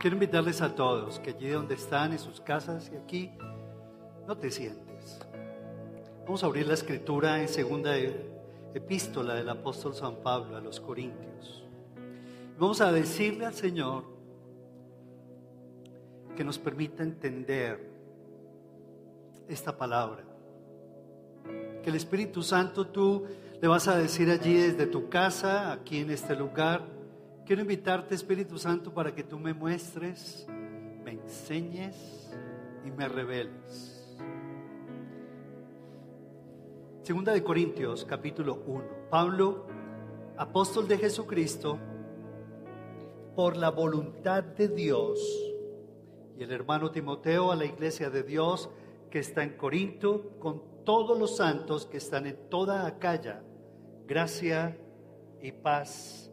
Quiero invitarles a todos que allí donde están, en sus casas y aquí, no te sientes. Vamos a abrir la escritura en segunda epístola del apóstol San Pablo a los Corintios. Vamos a decirle al Señor que nos permita entender esta palabra. Que el Espíritu Santo tú le vas a decir allí desde tu casa, aquí en este lugar, Quiero invitarte, Espíritu Santo, para que tú me muestres, me enseñes y me reveles. Segunda de Corintios, capítulo 1. Pablo, apóstol de Jesucristo, por la voluntad de Dios, y el hermano Timoteo a la iglesia de Dios que está en Corinto, con todos los santos que están en toda Acaya, gracia y paz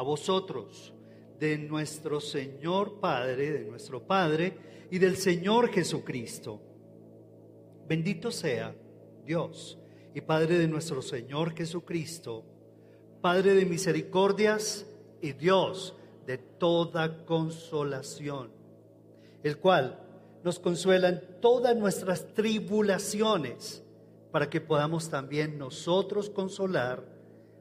a vosotros, de nuestro Señor Padre, de nuestro Padre y del Señor Jesucristo. Bendito sea Dios y Padre de nuestro Señor Jesucristo, Padre de misericordias y Dios de toda consolación, el cual nos consuela en todas nuestras tribulaciones, para que podamos también nosotros consolar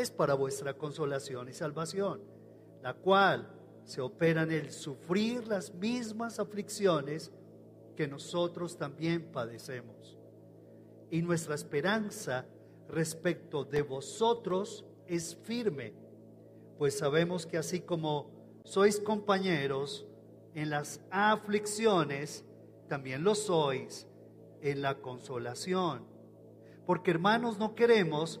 es para vuestra consolación y salvación, la cual se opera en el sufrir las mismas aflicciones que nosotros también padecemos. Y nuestra esperanza respecto de vosotros es firme, pues sabemos que así como sois compañeros en las aflicciones, también lo sois en la consolación. Porque hermanos, no queremos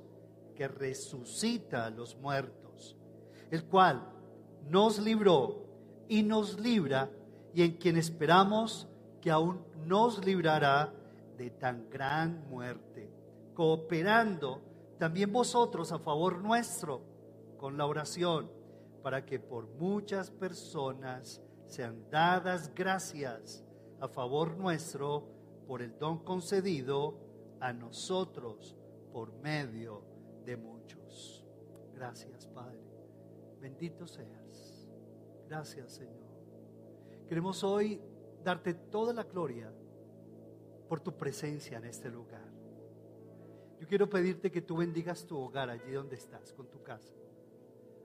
resucita a los muertos, el cual nos libró y nos libra y en quien esperamos que aún nos librará de tan gran muerte, cooperando también vosotros a favor nuestro con la oración, para que por muchas personas sean dadas gracias a favor nuestro por el don concedido a nosotros por medio de muchos. Gracias, Padre. Bendito seas. Gracias, Señor. Queremos hoy darte toda la gloria por tu presencia en este lugar. Yo quiero pedirte que tú bendigas tu hogar allí donde estás, con tu casa.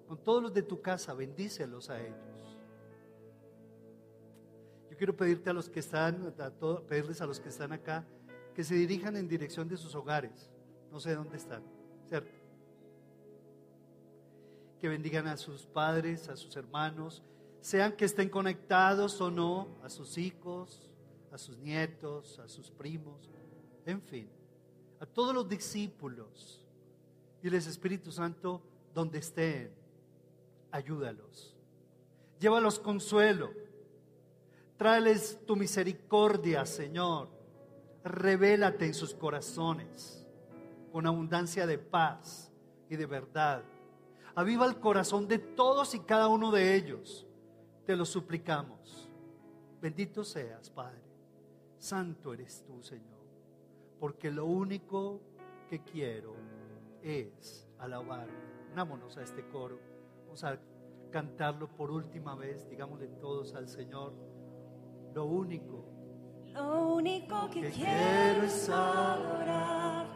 Con todos los de tu casa, bendícelos a ellos. Yo quiero pedirte a los que están, pedirles a los que están acá, que se dirijan en dirección de sus hogares. No sé dónde están que bendigan a sus padres, a sus hermanos, sean que estén conectados o no, a sus hijos, a sus nietos, a sus primos, en fin, a todos los discípulos. Diles, Espíritu Santo, donde estén, ayúdalos. Llévalos consuelo. Tráeles tu misericordia, Señor. Revélate en sus corazones con abundancia de paz y de verdad. Aviva el corazón de todos y cada uno de ellos. Te lo suplicamos. Bendito seas, Padre. Santo eres tú, Señor. Porque lo único que quiero es alabar. Unámonos a este coro. Vamos a cantarlo por última vez. Digámosle todos al Señor. Lo único. Lo único que, quiero es adorar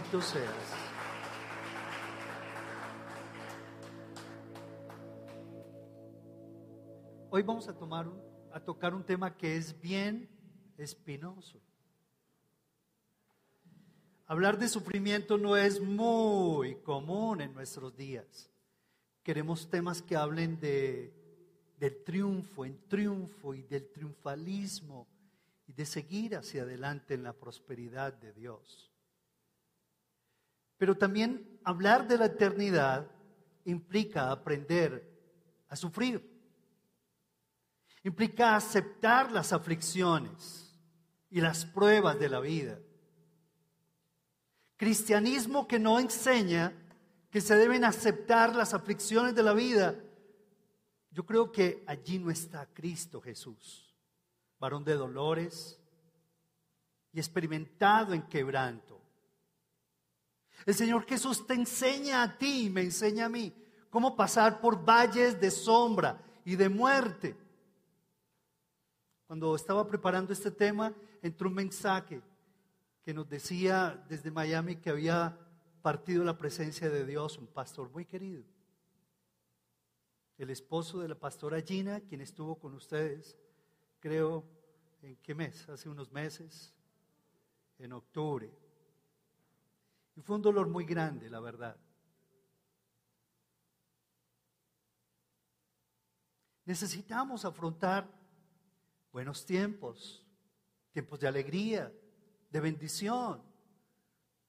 Bendito seas. Hoy vamos a tomar a tocar un tema que es bien espinoso. Hablar de sufrimiento no es muy común en nuestros días. Queremos temas que hablen de, del triunfo en triunfo y del triunfalismo y de seguir hacia adelante en la prosperidad de Dios. Pero también hablar de la eternidad implica aprender a sufrir. Implica aceptar las aflicciones y las pruebas de la vida. Cristianismo que no enseña que se deben aceptar las aflicciones de la vida. Yo creo que allí no está Cristo Jesús, varón de dolores y experimentado en quebranto. El Señor Jesús te enseña a ti y me enseña a mí cómo pasar por valles de sombra y de muerte. Cuando estaba preparando este tema, entró un mensaje que nos decía desde Miami que había partido la presencia de Dios, un pastor muy querido. El esposo de la pastora Gina, quien estuvo con ustedes, creo, ¿en qué mes? Hace unos meses, en octubre. Fue un dolor muy grande, la verdad. Necesitamos afrontar buenos tiempos, tiempos de alegría, de bendición,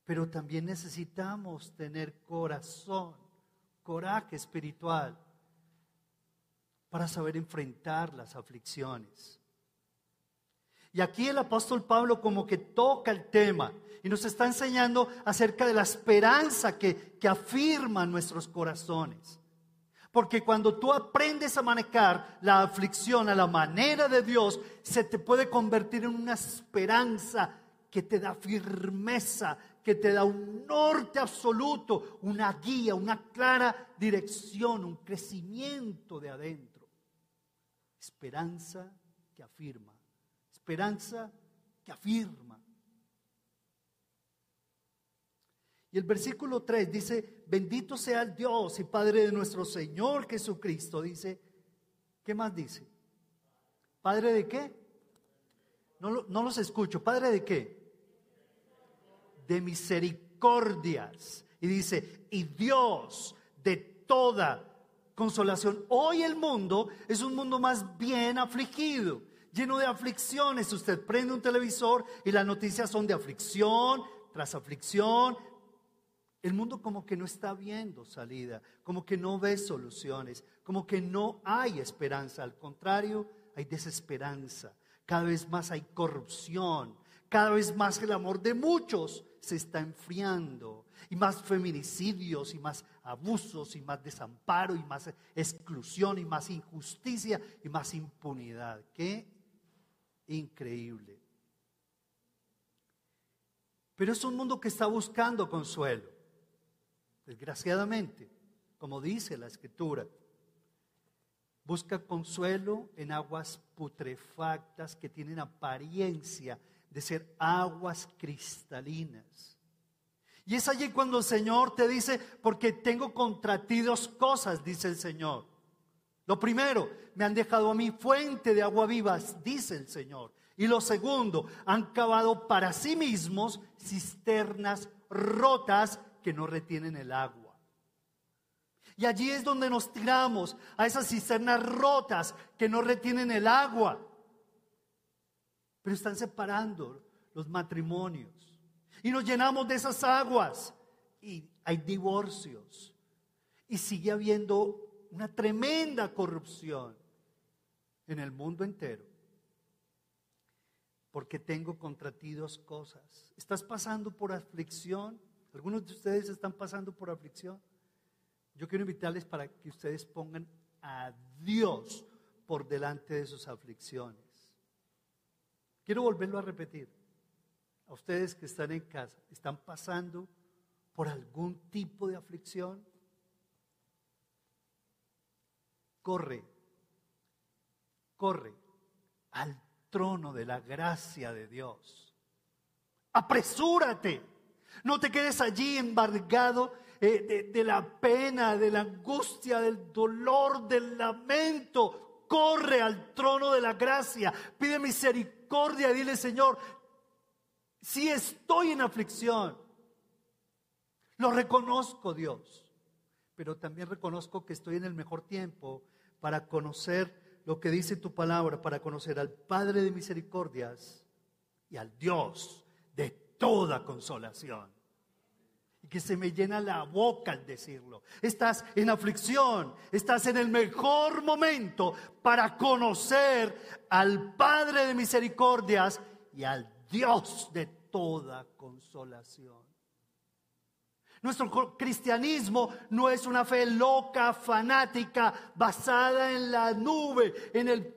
pero también necesitamos tener corazón, coraje espiritual para saber enfrentar las aflicciones. Y aquí el apóstol Pablo como que toca el tema y nos está enseñando acerca de la esperanza que, que afirma nuestros corazones. Porque cuando tú aprendes a manejar la aflicción a la manera de Dios, se te puede convertir en una esperanza que te da firmeza, que te da un norte absoluto, una guía, una clara dirección, un crecimiento de adentro. Esperanza que afirma, esperanza que afirma. Y el versículo 3 dice, bendito sea el Dios y Padre de nuestro Señor Jesucristo. Dice, ¿qué más dice? ¿Padre de qué? No, no los escucho. ¿Padre de qué? De misericordias. Y dice, y Dios de toda consolación. Hoy el mundo es un mundo más bien afligido, lleno de aflicciones. Usted prende un televisor y las noticias son de aflicción tras aflicción, el mundo como que no está viendo salida, como que no ve soluciones, como que no hay esperanza. Al contrario, hay desesperanza. Cada vez más hay corrupción. Cada vez más el amor de muchos se está enfriando. Y más feminicidios, y más abusos, y más desamparo, y más exclusión, y más injusticia, y más impunidad. Qué increíble. Pero es un mundo que está buscando consuelo desgraciadamente, como dice la escritura. Busca consuelo en aguas putrefactas que tienen apariencia de ser aguas cristalinas. Y es allí cuando el Señor te dice, porque tengo contra ti dos cosas, dice el Señor. Lo primero, me han dejado a mí fuente de agua vivas, dice el Señor. Y lo segundo, han cavado para sí mismos cisternas rotas que no retienen el agua. Y allí es donde nos tiramos a esas cisternas rotas que no retienen el agua. Pero están separando los matrimonios. Y nos llenamos de esas aguas. Y hay divorcios. Y sigue habiendo una tremenda corrupción en el mundo entero. Porque tengo contra ti dos cosas. ¿Estás pasando por aflicción? ¿Algunos de ustedes están pasando por aflicción? Yo quiero invitarles para que ustedes pongan a Dios por delante de sus aflicciones. Quiero volverlo a repetir. A ustedes que están en casa, ¿están pasando por algún tipo de aflicción? Corre, corre al trono de la gracia de Dios. Apresúrate. No te quedes allí embargado eh, de, de la pena, de la angustia, del dolor, del lamento. Corre al trono de la gracia. Pide misericordia dile, Señor, si estoy en aflicción, lo reconozco, Dios pero también reconozco que estoy en el mejor tiempo para conocer lo que dice tu palabra, para conocer al Padre de misericordias y al Dios de toda consolación. Y que se me llena la boca al decirlo. Estás en aflicción, estás en el mejor momento para conocer al Padre de misericordias y al Dios de toda consolación. Nuestro cristianismo no es una fe loca, fanática, basada en la nube, en el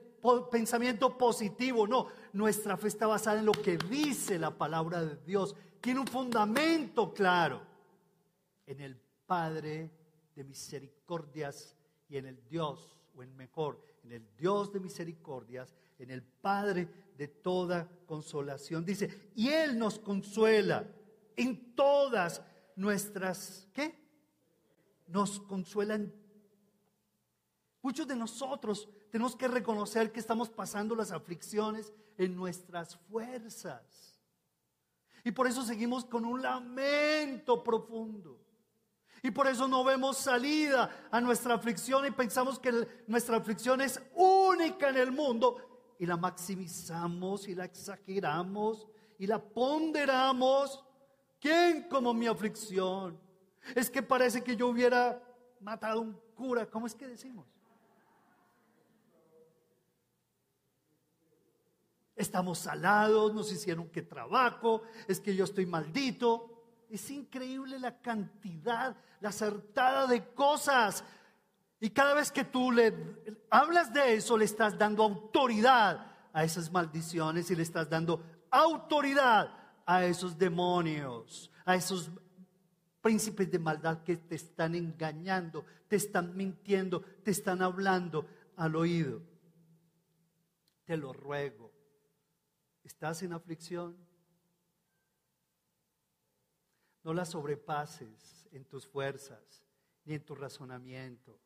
pensamiento positivo. No, nuestra fe está basada en lo que dice la palabra de Dios. Tiene un fundamento claro en el Padre de misericordias y en el Dios, o en mejor, en el Dios de misericordias, en el Padre de toda consolación. Dice, y Él nos consuela en todas nuestras, ¿qué? Nos consuelan. Muchos de nosotros tenemos que reconocer que estamos pasando las aflicciones en nuestras fuerzas. Y por eso seguimos con un lamento profundo. Y por eso no vemos salida a nuestra aflicción y pensamos que nuestra aflicción es única en el mundo y la maximizamos y la exageramos y la ponderamos ¿Quién como mi aflicción? Es que parece que yo hubiera matado a un cura. ¿Cómo es que decimos? Estamos salados, nos hicieron que trabajo, es que yo estoy maldito. Es increíble la cantidad, la acertada de cosas. Y cada vez que tú le hablas de eso, le estás dando autoridad a esas maldiciones y le estás dando autoridad a esos demonios, a esos príncipes de maldad que te están engañando, te están mintiendo, te están hablando al oído. Te lo ruego. ¿Estás en aflicción? No la sobrepases en tus fuerzas ni en tu razonamiento.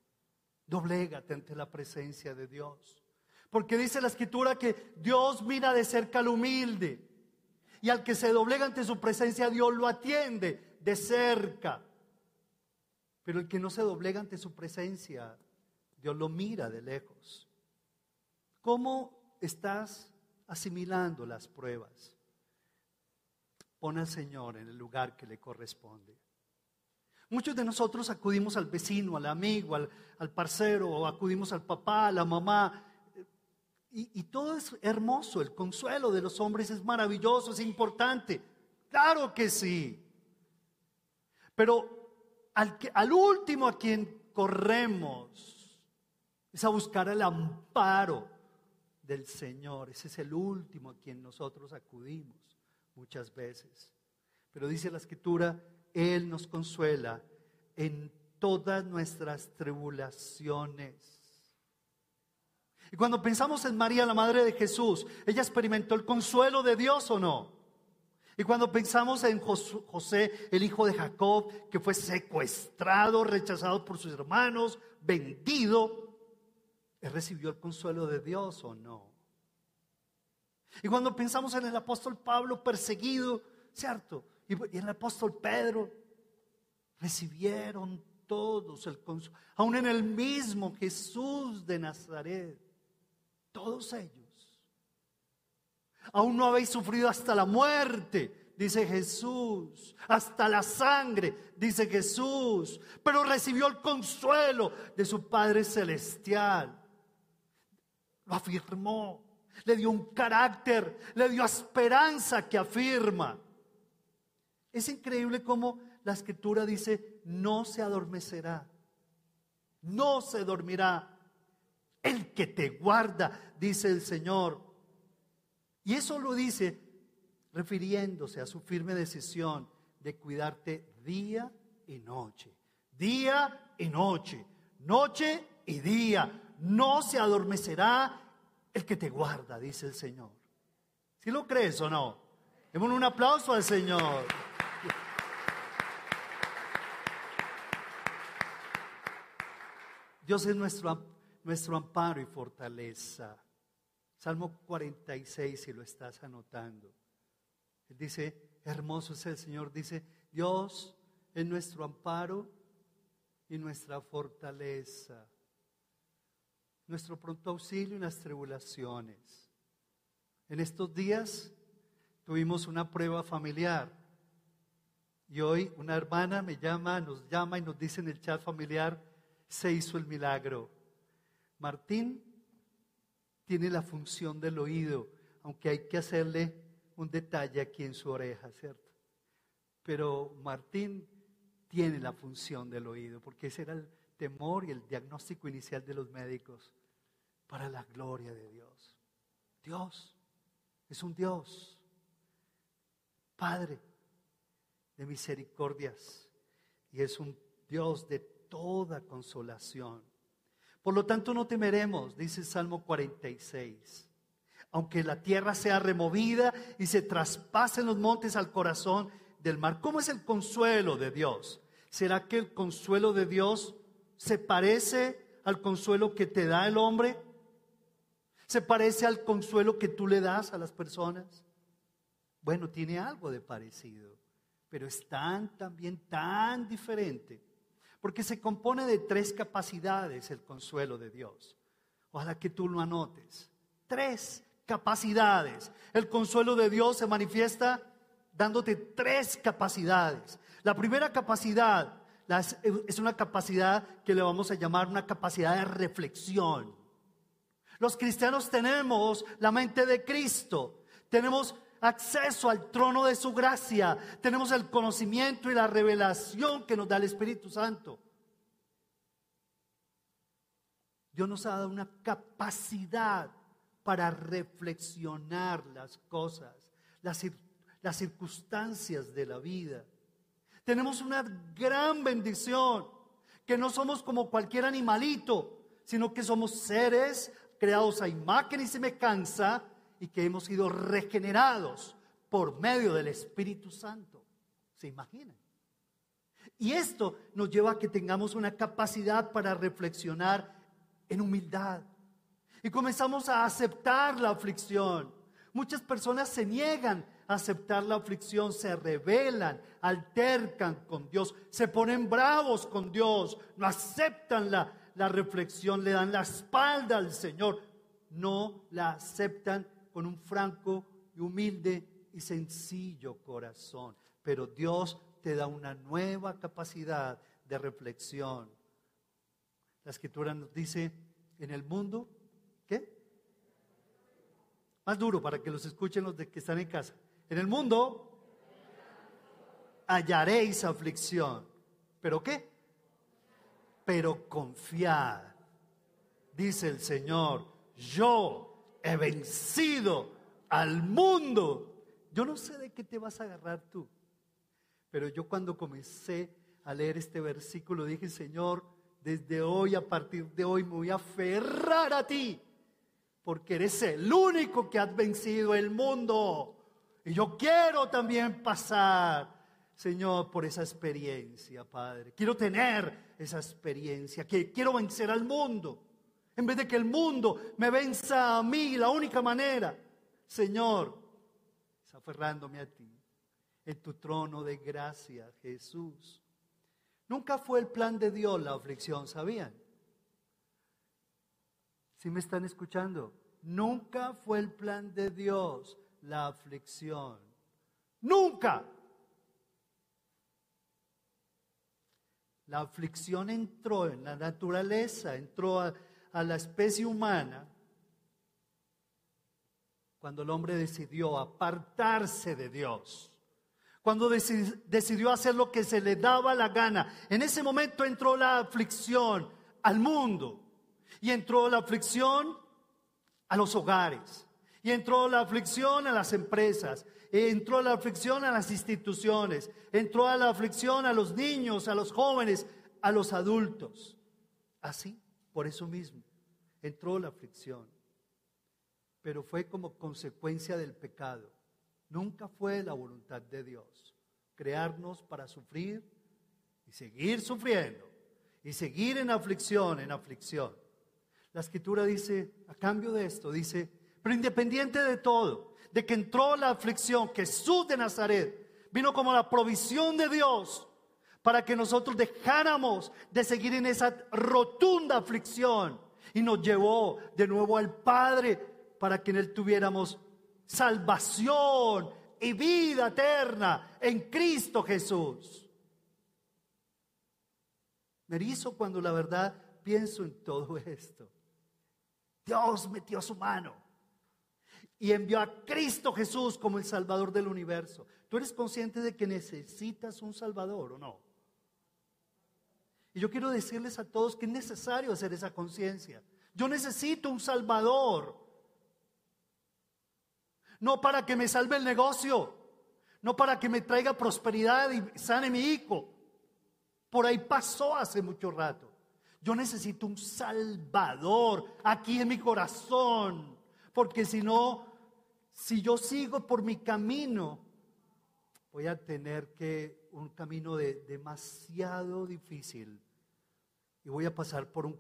Doblégate ante la presencia de Dios. Porque dice la escritura que Dios mira de cerca al humilde y al que se doblega ante su presencia, Dios lo atiende de cerca. Pero el que no se doblega ante su presencia, Dios lo mira de lejos. ¿Cómo estás asimilando las pruebas? Pon al Señor en el lugar que le corresponde. Muchos de nosotros acudimos al vecino, al amigo, al, al parcero, o acudimos al papá, a la mamá, y, todo es hermoso, el consuelo de los hombres es maravilloso, es importante. Claro que sí. Pero al, al último a quien corremos es a buscar el amparo del Señor. Ese es el último a quien nosotros acudimos muchas veces. Pero dice la escritura, Él nos consuela en todas nuestras tribulaciones. Y cuando pensamos en María, la madre de Jesús, ella experimentó el consuelo de Dios o no. Y cuando pensamos en José, el hijo de Jacob, que fue secuestrado, rechazado por sus hermanos, vendido, ¿él recibió el consuelo de Dios o no? Y cuando pensamos en el apóstol Pablo perseguido, ¿cierto? Y en el apóstol Pedro, recibieron todos el consuelo, aún en el mismo Jesús de Nazaret, todos ellos. Aún no habéis sufrido hasta la muerte, dice Jesús, hasta la sangre, dice Jesús, pero recibió el consuelo de su Padre Celestial. Lo afirmó, le dio un carácter, le dio esperanza que afirma. Es increíble cómo la escritura dice, no se adormecerá, no se dormirá. El que te guarda, dice el Señor. Y eso lo dice refiriéndose a su firme decisión de cuidarte día y noche, día y noche, noche y día. No se adormecerá el que te guarda, dice el Señor. ¿Si lo crees o no? Demos un aplauso al Señor. Dios es nuestro, nuestro amparo y fortaleza. Salmo 46, si lo estás anotando. Él dice, hermoso es el Señor, dice, Dios es nuestro amparo y nuestra fortaleza, nuestro pronto auxilio en las tribulaciones. En estos días tuvimos una prueba familiar y hoy una hermana me llama, nos llama y nos dice en el chat familiar, se hizo el milagro. Martín tiene la función del oído, aunque hay que hacerle un detalle aquí en su oreja, ¿cierto? Pero Martín tiene la función del oído, porque ese era el temor y el diagnóstico inicial de los médicos para la gloria de Dios. Dios es un Dios, Padre de misericordias, y es un Dios de toda consolación. Por lo tanto, no temeremos, dice Salmo 46. Aunque la tierra sea removida y se traspasen los montes al corazón del mar. ¿Cómo es el consuelo de Dios? ¿Será que el consuelo de Dios se parece al consuelo que te da el hombre? ¿Se parece al consuelo que tú le das a las personas? Bueno, tiene algo de parecido, pero es tan también tan diferente porque se compone de tres capacidades el consuelo de Dios. Ojalá que tú lo anotes. Tres capacidades. El consuelo de Dios se manifiesta dándote tres capacidades. La primera capacidad es una capacidad que le vamos a llamar una capacidad de reflexión. Los cristianos tenemos la mente de Cristo. Tenemos acceso al trono de su gracia, tenemos el conocimiento y la revelación que nos da el Espíritu Santo. Dios nos ha dado una capacidad para reflexionar las cosas, las, circunstancias de la vida. Tenemos una gran bendición, que no somos como cualquier animalito, sino que somos seres creados a imagen y semejanza y que hemos sido regenerados por medio del Espíritu Santo. ¿Se imaginan? Y esto nos lleva a que tengamos una capacidad para reflexionar en humildad. Y comenzamos a aceptar la aflicción. Muchas personas se niegan a aceptar la aflicción, se rebelan, altercan con Dios, se ponen bravos con Dios, no aceptan la, la reflexión, le dan la espalda al Señor, no la aceptan con un franco y humilde y sencillo corazón. Pero Dios te da una nueva capacidad de reflexión. La escritura nos dice, en el mundo, ¿qué? Más duro para que los escuchen los de que están en casa. En el mundo hallaréis aflicción. ¿Pero qué? Pero confiad, dice el Señor, yo he vencido al mundo. Yo no sé de qué te vas a agarrar tú, pero yo cuando comencé a leer este versículo, dije, Señor, desde hoy, a partir de hoy, me voy a aferrar a ti, porque eres el único que has vencido el mundo. Y yo quiero también pasar, Señor, por esa experiencia, Padre. Quiero tener esa experiencia, que quiero vencer al mundo. En vez de que el mundo me venza a mí, la única manera, Señor, es aferrándome a ti, en tu trono de gracia, Jesús. Nunca fue el plan de Dios la aflicción, ¿sabían? ¿Sí me están escuchando? Nunca fue el plan de Dios la aflicción. Nunca. La aflicción entró en la naturaleza, entró a, a la especie humana cuando el hombre decidió apartarse de Dios, cuando decidió hacer lo que se le daba la gana. En ese momento entró la aflicción al mundo y entró la aflicción a los hogares y entró la aflicción a las empresas, entró la aflicción a las instituciones, entró la aflicción a los niños, a los jóvenes, a los adultos. Así, por eso mismo, entró la aflicción. Pero fue como consecuencia del pecado. Nunca fue la voluntad de Dios crearnos para sufrir y seguir sufriendo y seguir en aflicción, en aflicción. La escritura dice, a cambio de esto, dice, pero independiente de todo, de que entró la aflicción, Jesús de Nazaret vino como la provisión de Dios para que nosotros dejáramos de seguir en esa rotunda aflicción y nos llevó de nuevo al Padre para que en Él tuviéramos salvación y vida eterna en Cristo Jesús. Me erizo cuando la verdad pienso en todo esto. Dios metió su mano y envió a Cristo Jesús como el Salvador del universo. ¿Tú eres consciente de que necesitas un Salvador o no? Yo quiero decirles a todos que es necesario hacer esa conciencia. Yo necesito un Salvador. No para que me salve el negocio, no para que me traiga prosperidad y sane mi hijo. Por ahí pasó hace mucho rato. Yo necesito un Salvador aquí en mi corazón, porque si no, si yo sigo por mi camino, voy a tener que un camino de, demasiado difícil y voy a pasar por un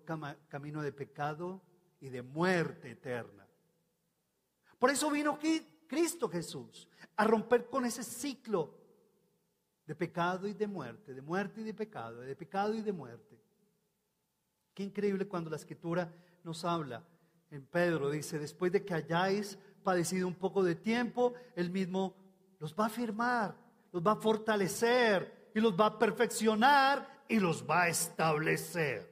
camino de pecado y de muerte eterna. Por eso vino Cristo Jesús a romper con ese ciclo de pecado y de muerte, de muerte y de pecado, de pecado y de muerte. Qué increíble cuando la escritura nos habla. En Pedro dice, después de que hayáis padecido un poco de tiempo, él mismo los va a afirmar, los va a fortalecer y los va a perfeccionar y los va a establecer.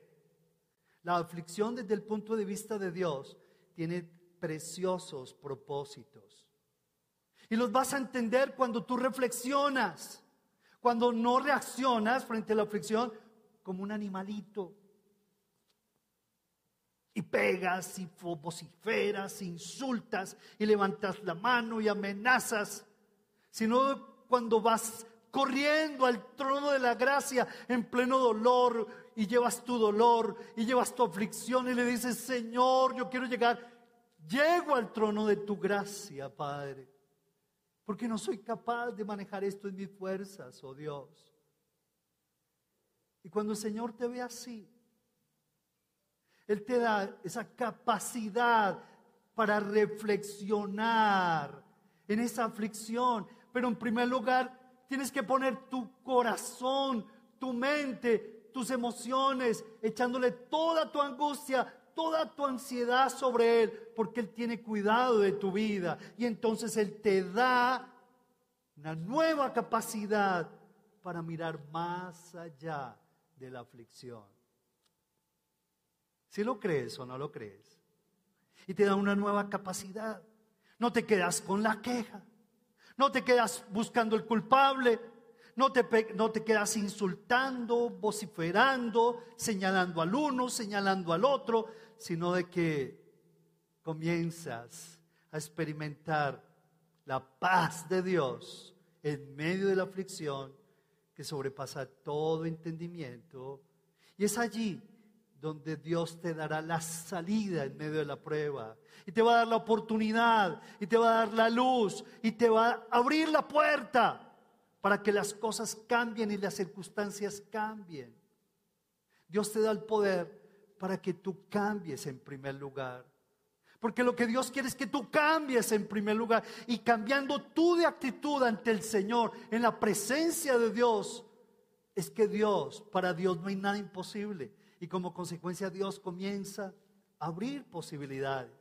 La aflicción desde el punto de vista de Dios tiene preciosos propósitos. Y los vas a entender cuando tú reflexionas, cuando no reaccionas frente a la aflicción como un animalito. Y pegas y vociferas, insultas y levantas la mano y amenazas, sino cuando vas corriendo al trono de la gracia en pleno dolor y llevas tu dolor y llevas tu aflicción y le dices, Señor, yo quiero llegar, llego al trono de tu gracia, Padre, porque no soy capaz de manejar esto en mis fuerzas, oh Dios. Y cuando el Señor te ve así, Él te da esa capacidad para reflexionar en esa aflicción, pero en primer lugar Tienes que poner tu corazón, tu mente, tus emociones, echándole toda tu angustia, toda tu ansiedad sobre Él, porque Él tiene cuidado de tu vida. Y entonces Él te da una nueva capacidad para mirar más allá de la aflicción. Si lo crees o no lo crees. Y te da una nueva capacidad. No te quedas con la queja. No te quedas buscando el culpable, no te, no te quedas insultando, vociferando, señalando al uno, señalando al otro, sino de que comienzas a experimentar la paz de Dios en medio de la aflicción que sobrepasa todo entendimiento. Y es allí donde Dios te dará la salida en medio de la prueba. Y te va a dar la oportunidad, y te va a dar la luz, y te va a abrir la puerta para que las cosas cambien y las circunstancias cambien. Dios te da el poder para que tú cambies en primer lugar. Porque lo que Dios quiere es que tú cambies en primer lugar. Y cambiando tú de actitud ante el Señor, en la presencia de Dios, es que Dios, para Dios no hay nada imposible. Y como consecuencia Dios comienza a abrir posibilidades.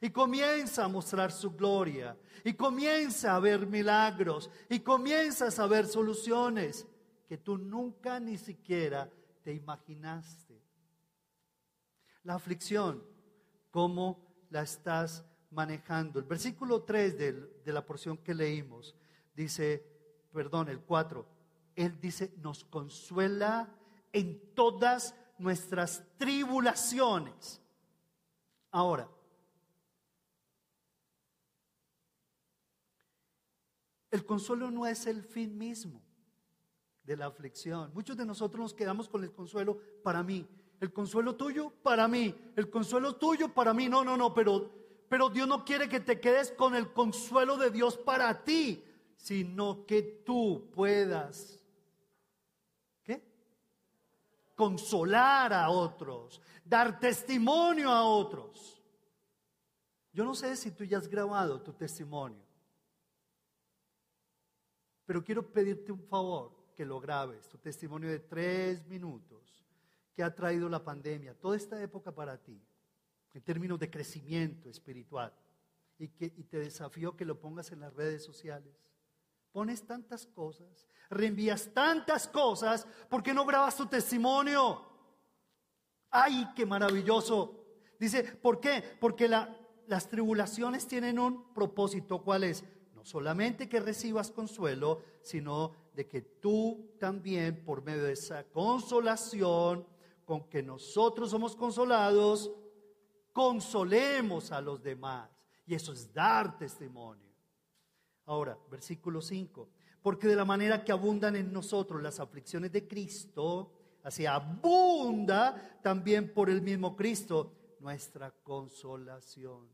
Y comienza a mostrar su gloria. Y comienza a ver milagros. Y comienzas a ver soluciones que tú nunca ni siquiera te imaginaste. La aflicción, ¿cómo la estás manejando? El versículo 3 de, la porción que leímos dice, perdón, el 4, Él dice, nos consuela en todas nuestras tribulaciones. Ahora, el consuelo no es el fin mismo de la aflicción. Muchos de nosotros nos quedamos con el consuelo para mí. El consuelo tuyo para mí. El consuelo tuyo para mí. No, no, no, pero, pero Dios no quiere que te quedes con el consuelo de Dios para ti, sino que tú puedas consolar a otros, dar testimonio a otros. Yo no sé si tú ya has grabado tu testimonio, pero quiero pedirte un favor, que lo grabes, tu testimonio de tres minutos que ha traído la pandemia, toda esta época para ti, en términos de crecimiento espiritual, y, que, y te desafío que lo pongas en las redes sociales. Pones tantas cosas, reenvías tantas cosas, ¿por qué no grabas tu testimonio? ¡Ay, qué maravilloso! Dice, ¿por qué? Porque las tribulaciones tienen un propósito, ¿cuál es? No solamente que recibas consuelo, sino de que tú también, por medio de esa consolación con que nosotros somos consolados, consolemos a los demás. Y eso es dar testimonio. Ahora, versículo 5. Porque de la manera que abundan en nosotros las aflicciones de Cristo, así abunda también por el mismo Cristo nuestra consolación.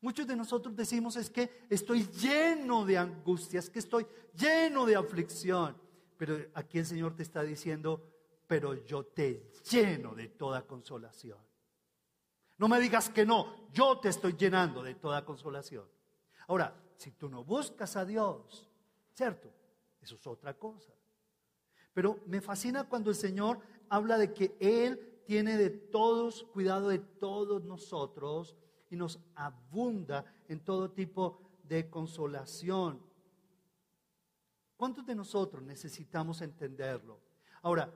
Muchos de nosotros decimos es que estoy lleno de angustias, que estoy lleno de aflicción. Pero aquí el Señor te está diciendo, pero yo te lleno de toda consolación. No me digas que no, yo te estoy llenando de toda consolación. Ahora, si tú no buscas a Dios, ¿cierto? Eso es otra cosa. Pero me fascina cuando el Señor habla de que Él tiene de todos, cuidado de todos nosotros y nos abunda en todo tipo de consolación. ¿Cuántos de nosotros necesitamos entenderlo? Ahora,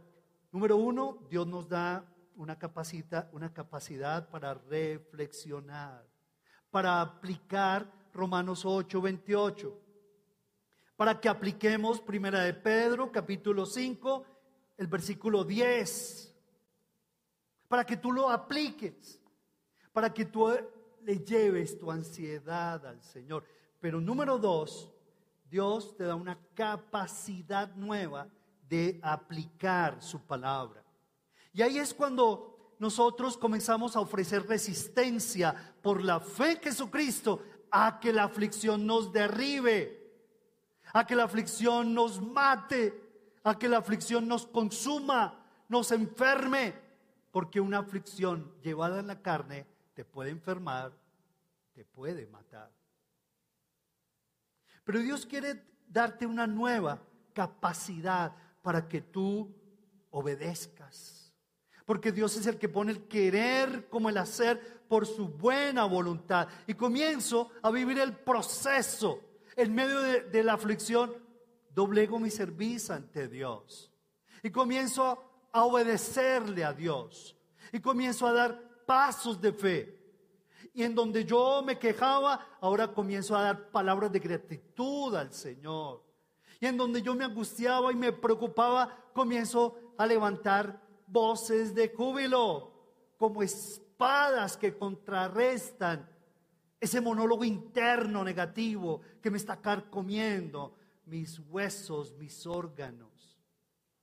número uno, Dios nos da una capacidad, una capacidad para reflexionar, para aplicar Romanos 8, 28. Para que apliquemos Primera de Pedro, capítulo 5, el versículo 10. Para que tú lo apliques. Para que tú le lleves tu ansiedad al Señor. Pero número dos, Dios te da una capacidad nueva de aplicar su palabra. Y ahí es cuando nosotros comenzamos a ofrecer resistencia por la fe en Jesucristo a que la aflicción nos derribe, a que la aflicción nos mate, a que la aflicción nos consuma, nos enferme, porque una aflicción llevada en la carne te puede enfermar, te puede matar. Pero Dios quiere darte una nueva capacidad para que tú obedezcas porque Dios es el que pone el querer como el hacer por su buena voluntad. Y comienzo a vivir el proceso. En medio de, la aflicción, doblego mi servicio ante Dios. Y comienzo a, obedecerle a Dios. Y comienzo a dar pasos de fe. Y en donde yo me quejaba, ahora comienzo a dar palabras de gratitud al Señor. Y en donde yo me angustiaba y me preocupaba, comienzo a levantar voces de júbilo, como espadas que contrarrestan ese monólogo interno negativo que me está carcomiendo. mis huesos, mis órganos.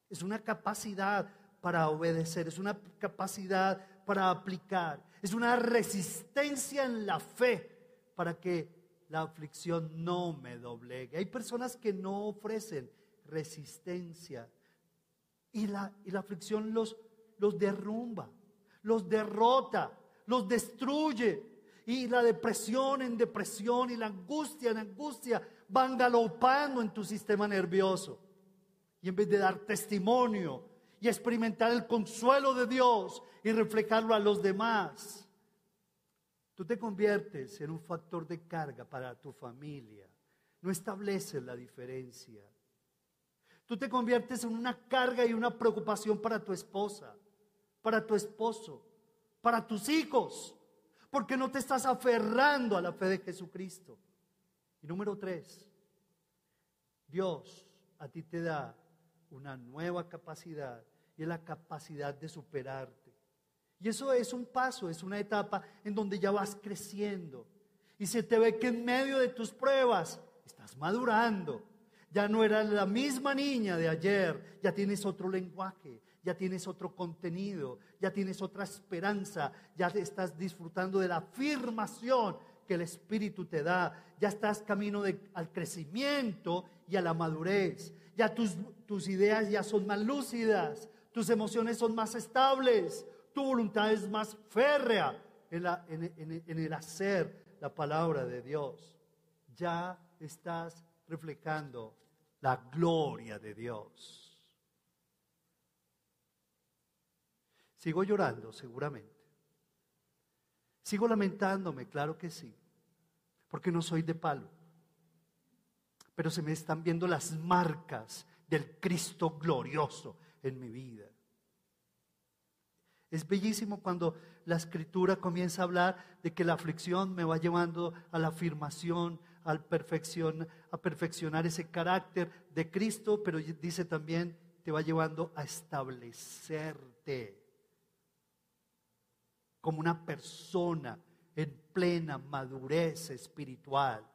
Es una capacidad para obedecer, es una capacidad para aplicar, es una resistencia en la fe para que la aflicción no me doblegue. Hay personas que no ofrecen resistencia y la, y la aflicción los, los derrumba, los derrota, los destruye. Y la depresión en depresión y la angustia en angustia van galopando en tu sistema nervioso. Y en vez de dar testimonio y experimentar el consuelo de Dios y reflejarlo a los demás, tú te conviertes en un factor de carga para tu familia. No estableces la diferencia. Tú te conviertes en una carga y una preocupación para tu esposa, para tu esposo, para tus hijos, porque no te estás aferrando a la fe de Jesucristo. Y número tres, Dios a ti te da una nueva capacidad y es la capacidad de superarte. Y eso es un paso, es una etapa en donde ya vas creciendo. Y se te ve que en medio de tus pruebas estás madurando. Ya no eras la misma niña de ayer, ya tienes otro lenguaje, ya tienes otro contenido, ya tienes otra esperanza, ya estás disfrutando de la afirmación que el Espíritu te da, ya estás camino al crecimiento y a la madurez, ya tus, tus ideas ya son más lúcidas, tus emociones son más estables, tu voluntad es más férrea en, el hacer la palabra de Dios. Ya estás reflejando la gloria de Dios. Sigo llorando, seguramente. Sigo lamentándome, claro que sí, porque no soy de palo. Pero se me están viendo las marcas del Cristo glorioso en mi vida. Es bellísimo cuando la escritura comienza a hablar de que la aflicción me va llevando a la afirmación, al perfección, a perfeccionar ese carácter de Cristo, pero dice también te va llevando a establecerte como una persona en plena madurez espiritual,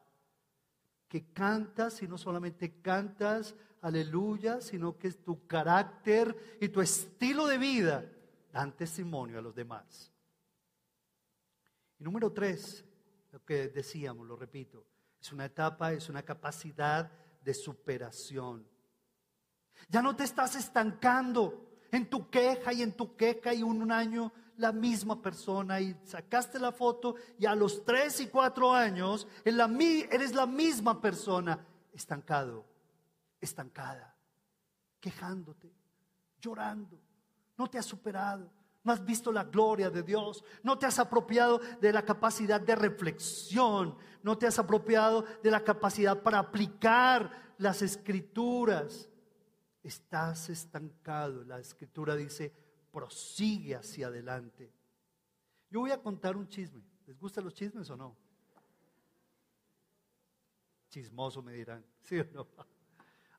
que cantas y no solamente cantas, aleluya, sino que es tu carácter y tu estilo de vida dan testimonio a los demás. Y número tres, lo que decíamos, lo repito, es una etapa, es una capacidad de superación. Ya no te estás estancando en tu queja y en tu queja y un año la misma persona y sacaste la foto y a los tres y cuatro años eres la misma persona estancado, estancada, quejándote, llorando, no te has superado. No has visto la gloria de Dios, no te has apropiado de la capacidad de reflexión, no te has apropiado de la capacidad para aplicar las escrituras estás estancado. La escritura dice, prosigue hacia adelante. Yo voy a contar un chisme. ¿Les gustan los chismes o no? Chismoso me dirán, ¿sí o no?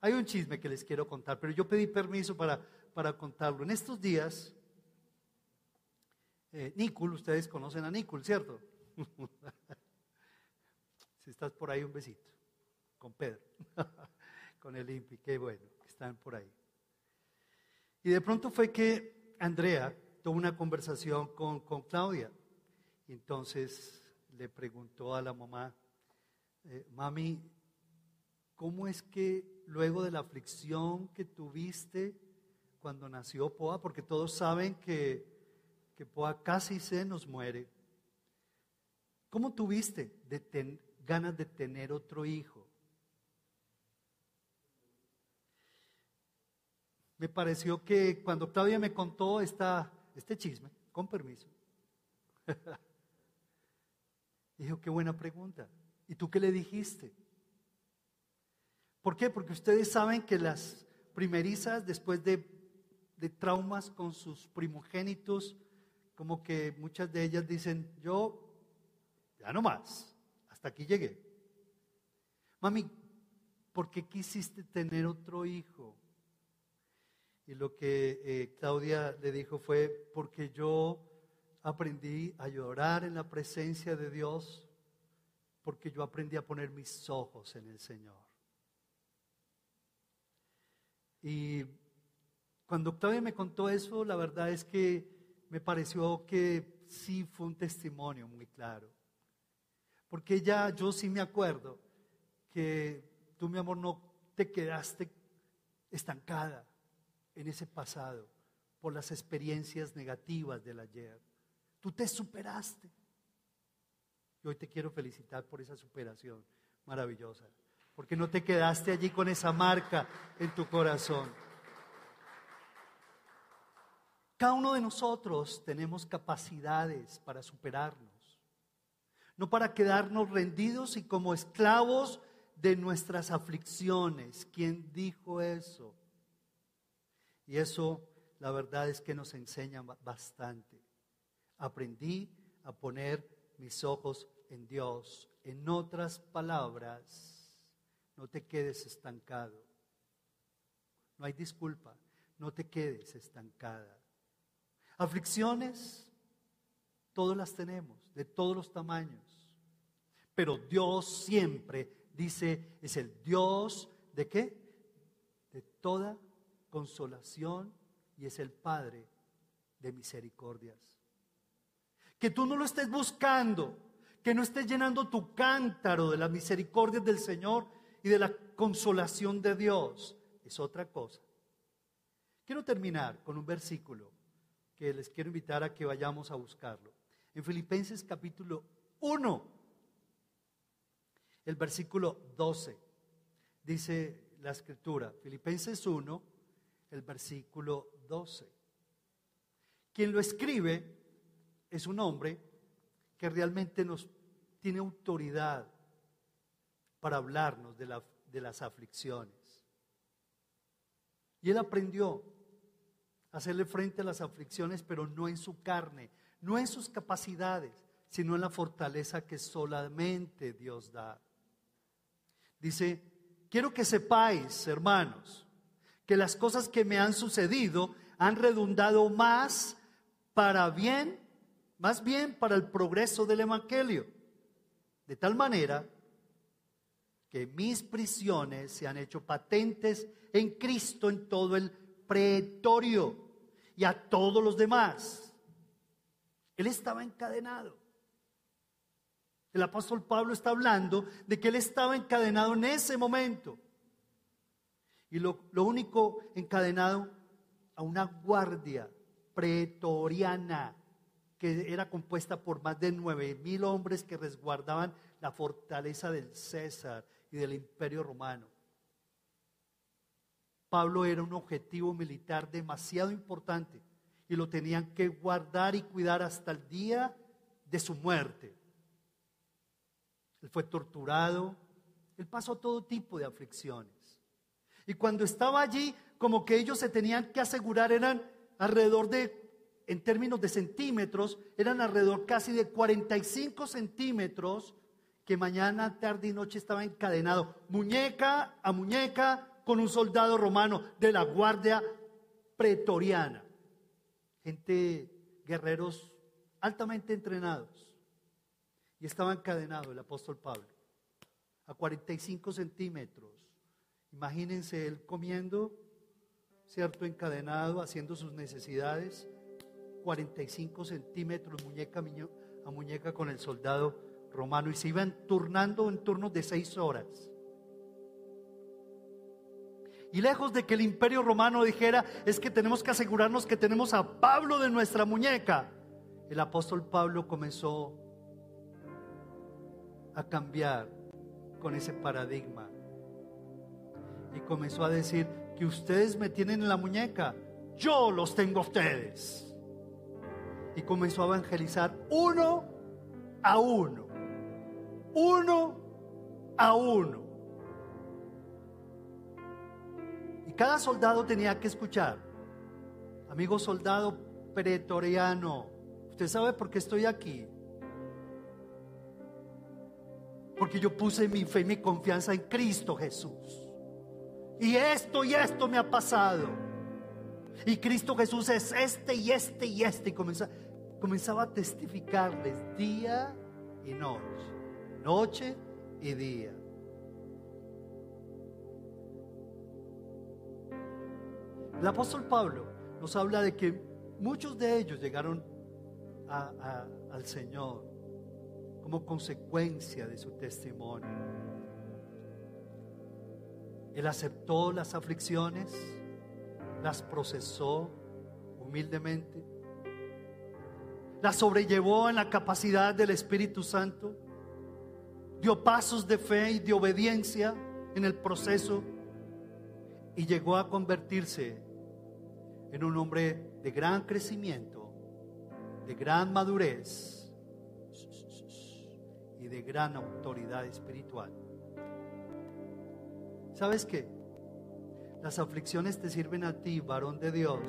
Hay un chisme que les quiero contar, pero yo pedí permiso para, para contarlo. En estos días, eh, ustedes conocen a Nicol, ¿cierto? si estás por ahí, un besito. Con Pedro, con el Impi, qué bueno están por ahí. Y de pronto fue que Andrea tuvo una conversación con, con Claudia. Entonces le preguntó a la mamá, eh, mami, ¿cómo es que luego de la aflicción que tuviste cuando nació Poa, porque todos saben que, que Poa casi se nos muere, ¿cómo tuviste ganas de tener otro hijo? Me pareció que cuando Claudia me contó esta, este chisme, con permiso, dijo, qué buena pregunta. ¿Y tú qué le dijiste? ¿Por qué? Porque ustedes saben que las primerizas, después de, de traumas con sus primogénitos, como que muchas de ellas dicen, yo ya no más, hasta aquí llegué. Mami, ¿por qué quisiste tener otro hijo? Y lo que eh, Claudia le dijo fue, porque yo aprendí a llorar en la presencia de Dios, porque yo aprendí a poner mis ojos en el Señor. Y cuando Octavia me contó eso, la verdad es que me pareció que sí fue un testimonio muy claro. Porque ya yo sí me acuerdo que tú, mi amor, no te quedaste estancada en ese pasado por las experiencias negativas del ayer. Tú te superaste. Y hoy te quiero felicitar por esa superación maravillosa, porque no te quedaste allí con esa marca en tu corazón. Cada uno de nosotros tenemos capacidades para superarnos, no para quedarnos rendidos y como esclavos de nuestras aflicciones. ¿Quién dijo eso? Y eso la verdad es que nos enseña bastante. Aprendí a poner mis ojos en Dios. En otras palabras, no te quedes estancado. No hay disculpa, no te quedes estancada. Aflicciones, todas las tenemos, de todos los tamaños. Pero Dios siempre dice, es el Dios de qué? De toda consolación y es el Padre de misericordias. Que tú no lo estés buscando, que no estés llenando tu cántaro de las misericordias del Señor y de la consolación de Dios, es otra cosa. Quiero terminar con un versículo que les quiero invitar a que vayamos a buscarlo. En Filipenses capítulo 1, el versículo 12, dice la escritura, Filipenses 1, el versículo 12. Quien lo escribe es un hombre que realmente nos tiene autoridad para hablarnos de, de las aflicciones. Y él aprendió a hacerle frente a las aflicciones, pero no en su carne, no en sus capacidades, sino en la fortaleza que solamente Dios da. Dice, quiero que sepáis, hermanos, que las cosas que me han sucedido han redundado más para bien, más bien para el progreso del Evangelio. De tal manera que mis prisiones se han hecho patentes en Cristo en todo el pretorio y a todos los demás. Él estaba encadenado. El apóstol Pablo está hablando de que él estaba encadenado en ese momento. Y lo, único encadenado a una guardia pretoriana que era compuesta por más de nueve mil hombres que resguardaban la fortaleza del César y del imperio romano. Pablo era un objetivo militar demasiado importante y lo tenían que guardar y cuidar hasta el día de su muerte. Él fue torturado, él pasó todo tipo de aflicciones. Y cuando estaba allí, como que ellos se tenían que asegurar, eran alrededor de, en términos de centímetros, eran alrededor casi de 45 centímetros que mañana, tarde y noche estaba encadenado, muñeca a muñeca, con un soldado romano de la guardia pretoriana. Gente, guerreros altamente entrenados. Y estaba encadenado el apóstol Pablo a 45 centímetros Imagínense él comiendo, ¿cierto? Encadenado, haciendo sus necesidades, 45 centímetros muñeca a muñeca con el soldado romano y se iban turnando en turnos de seis horas. Y lejos de que el imperio romano dijera, es que tenemos que asegurarnos que tenemos a Pablo de nuestra muñeca, el apóstol Pablo comenzó a cambiar con ese paradigma y comenzó a decir que ustedes me tienen en la muñeca, yo los tengo a ustedes. Y comenzó a evangelizar uno a uno, uno a uno. Y cada soldado tenía que escuchar, amigo soldado pretoriano, usted sabe por qué estoy aquí. Porque yo puse mi fe y mi confianza en Cristo Jesús y esto y esto me ha pasado. Y Cristo Jesús es este y este y este. Y comenzaba, a testificarles día y noche, noche y día. El apóstol Pablo nos habla de que muchos de ellos llegaron al Señor como consecuencia de su testimonio. Él aceptó las aflicciones, las procesó humildemente, las sobrellevó en la capacidad del Espíritu Santo, dio pasos de fe y de obediencia en el proceso y llegó a convertirse en un hombre de gran crecimiento, de gran madurez y de gran autoridad espiritual. ¿Sabes qué? Las aflicciones te sirven a ti, varón de Dios,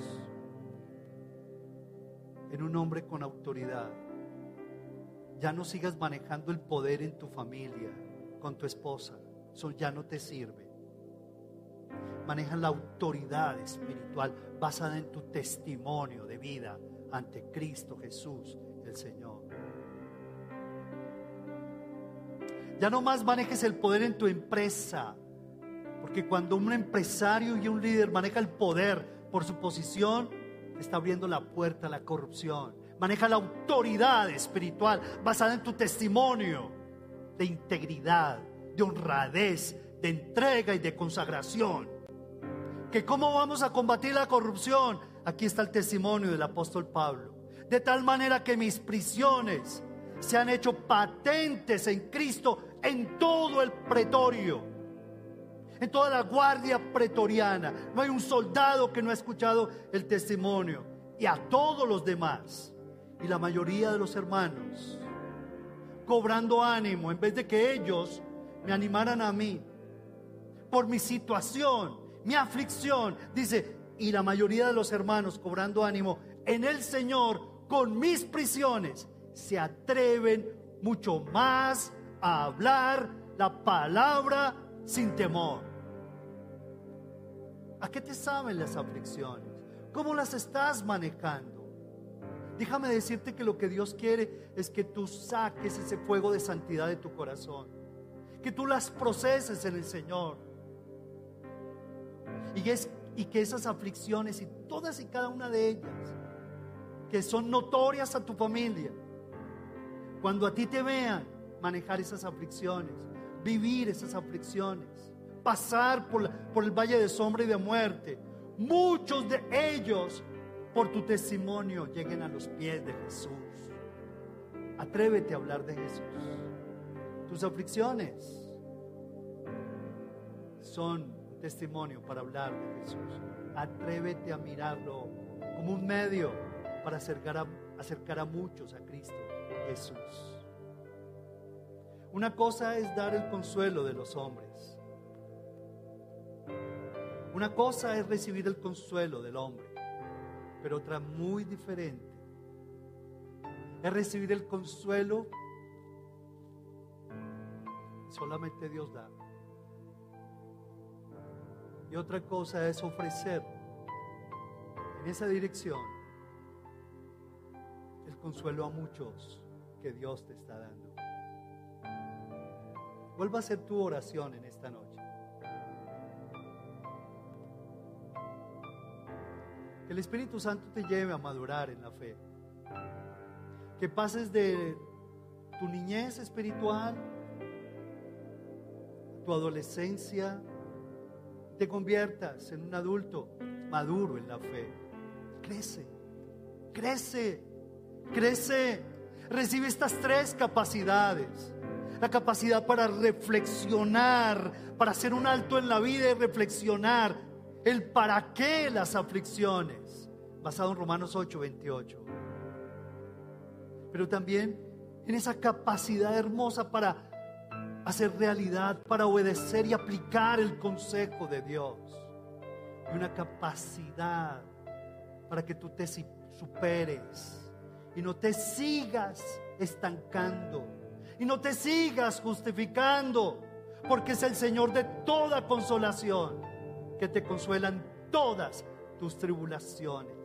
en un hombre con autoridad. Ya no sigas manejando el poder en tu familia, con tu esposa. Eso ya no te sirve. Maneja la autoridad espiritual basada en tu testimonio de vida ante Cristo Jesús, el Señor. Ya no más manejes el poder en tu empresa, porque cuando un empresario y un líder maneja el poder por su posición, está abriendo la puerta a la corrupción. Maneja la autoridad espiritual basada en tu testimonio de integridad, de honradez, de entrega y de consagración. Que cómo vamos a combatir la corrupción? Aquí está el testimonio del apóstol Pablo. De tal manera que mis prisiones se han hecho patentes en Cristo en todo el pretorio en toda la guardia pretoriana. No hay un soldado que no ha escuchado el testimonio. Y a todos los demás. Y la mayoría de los hermanos. Cobrando ánimo en vez de que ellos me animaran a mí. Por mi situación, mi aflicción. Dice, y la mayoría de los hermanos cobrando ánimo en el Señor con mis prisiones. Se atreven mucho más a hablar la palabra sin temor. ¿A qué te saben las aflicciones? ¿Cómo las estás manejando? Déjame decirte que lo que Dios quiere es que tú saques ese fuego de santidad de tu corazón, que tú las proceses en el Señor. Y, y que esas aflicciones y todas y cada una de ellas, que son notorias a tu familia, cuando a ti te vean manejar esas aflicciones, vivir esas aflicciones, pasar por, por el valle de sombra y de muerte, muchos de ellos por tu testimonio lleguen a los pies de Jesús. Atrévete a hablar de Jesús. Tus aflicciones son testimonio para hablar de Jesús. Atrévete a mirarlo como un medio para acercar a, acercar a muchos a Cristo Jesús. Una cosa es dar el consuelo de los hombres. Una cosa es recibir el consuelo del hombre, pero otra muy diferente es recibir el consuelo solamente Dios da. Y otra cosa es ofrecer en esa dirección el consuelo a muchos que Dios te está dando. Vuelva a hacer tu oración en esta noche. El Espíritu Santo te lleve a madurar en la fe. Que pases de tu niñez espiritual, tu adolescencia, te conviertas en un adulto maduro en la fe. Crece, crece, crece. Recibe estas tres capacidades. La capacidad para reflexionar, para hacer un alto en la vida y reflexionar el para qué las aflicciones, basado en Romanos 8, 28. Pero también en esa capacidad hermosa para hacer realidad, para obedecer y aplicar el consejo de Dios. Y una capacidad para que tú te superes y no te sigas estancando y no te sigas justificando, porque es el Señor de toda consolación que te consuelan todas tus tribulaciones,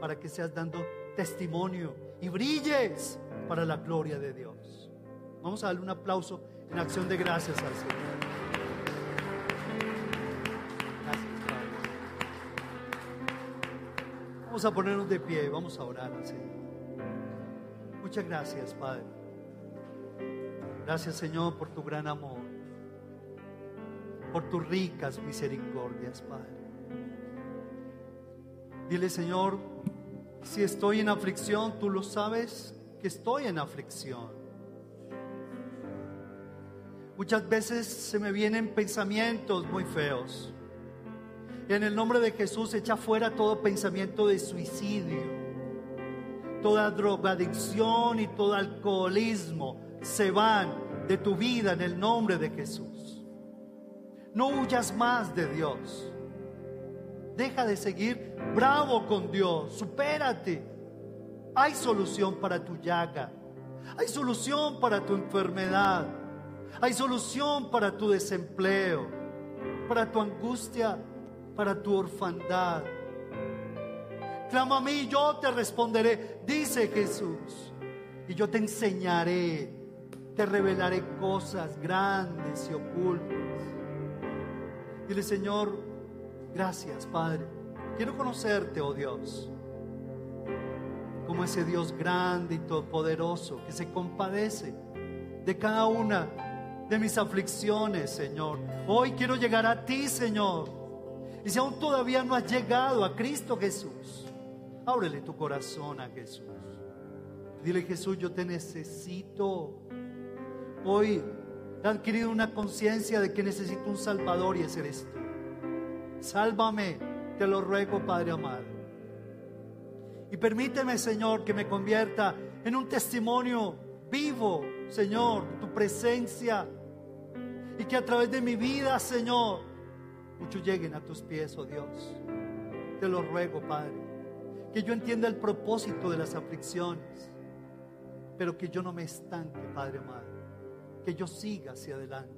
para que seas dando testimonio y brilles para la gloria de Dios. Vamos a darle un aplauso en acción de gracias al Señor. Gracias, Padre. Vamos a ponernos de pie, vamos a orar al Señor. Muchas gracias, Padre. Gracias, Señor, por tu gran amor, por tus ricas misericordias, Padre. Dile, Señor, si estoy en aflicción, tú lo sabes que estoy en aflicción. Muchas veces se me vienen pensamientos muy feos. En el nombre de Jesús echa fuera todo pensamiento de suicidio. Toda drogadicción y todo alcoholismo se van de tu vida en el nombre de Jesús. No huyas más de Dios. Deja de seguir bravo con Dios. Supérate. Hay solución para tu llaga. Hay solución para tu enfermedad. Hay solución para tu desempleo, para tu angustia para tu orfandad. Clama a mí, yo te responderé, dice Jesús. Y yo te enseñaré, te revelaré cosas grandes y ocultas. Dile, Señor, gracias, Padre. Quiero conocerte, oh Dios, como ese Dios grande y todopoderoso que se compadece de cada una de mis aflicciones, Señor. Hoy quiero llegar a ti, Señor y si aún todavía no has llegado a Cristo Jesús, ábrele tu corazón a Jesús. Dile Jesús, yo te necesito. Hoy he adquirido una conciencia de que necesito un Salvador y ese eres tú. Sálvame, te lo ruego, Padre amado. Y permíteme, Señor, que me convierta en un testimonio vivo, Señor, tu presencia. Y que a través de mi vida, Señor, muchos lleguen a tus pies, oh Dios. Te lo ruego, Padre, que yo entienda el propósito de las aflicciones, pero que yo no me estanque, Padre amado, que yo siga hacia adelante.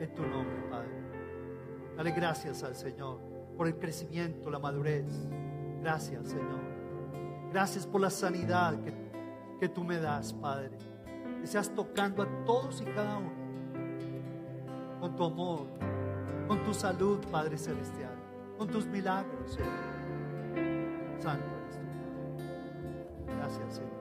En tu nombre, Padre. Dale gracias al Señor por el crecimiento, la madurez. Gracias, Señor. Gracias por la sanidad que, que tú me das, Padre. Que seas tocando a todos y cada uno con tu amor, con tu salud, Padre Celestial, con tus milagros, Señor. Santo eres Gracias, Señor.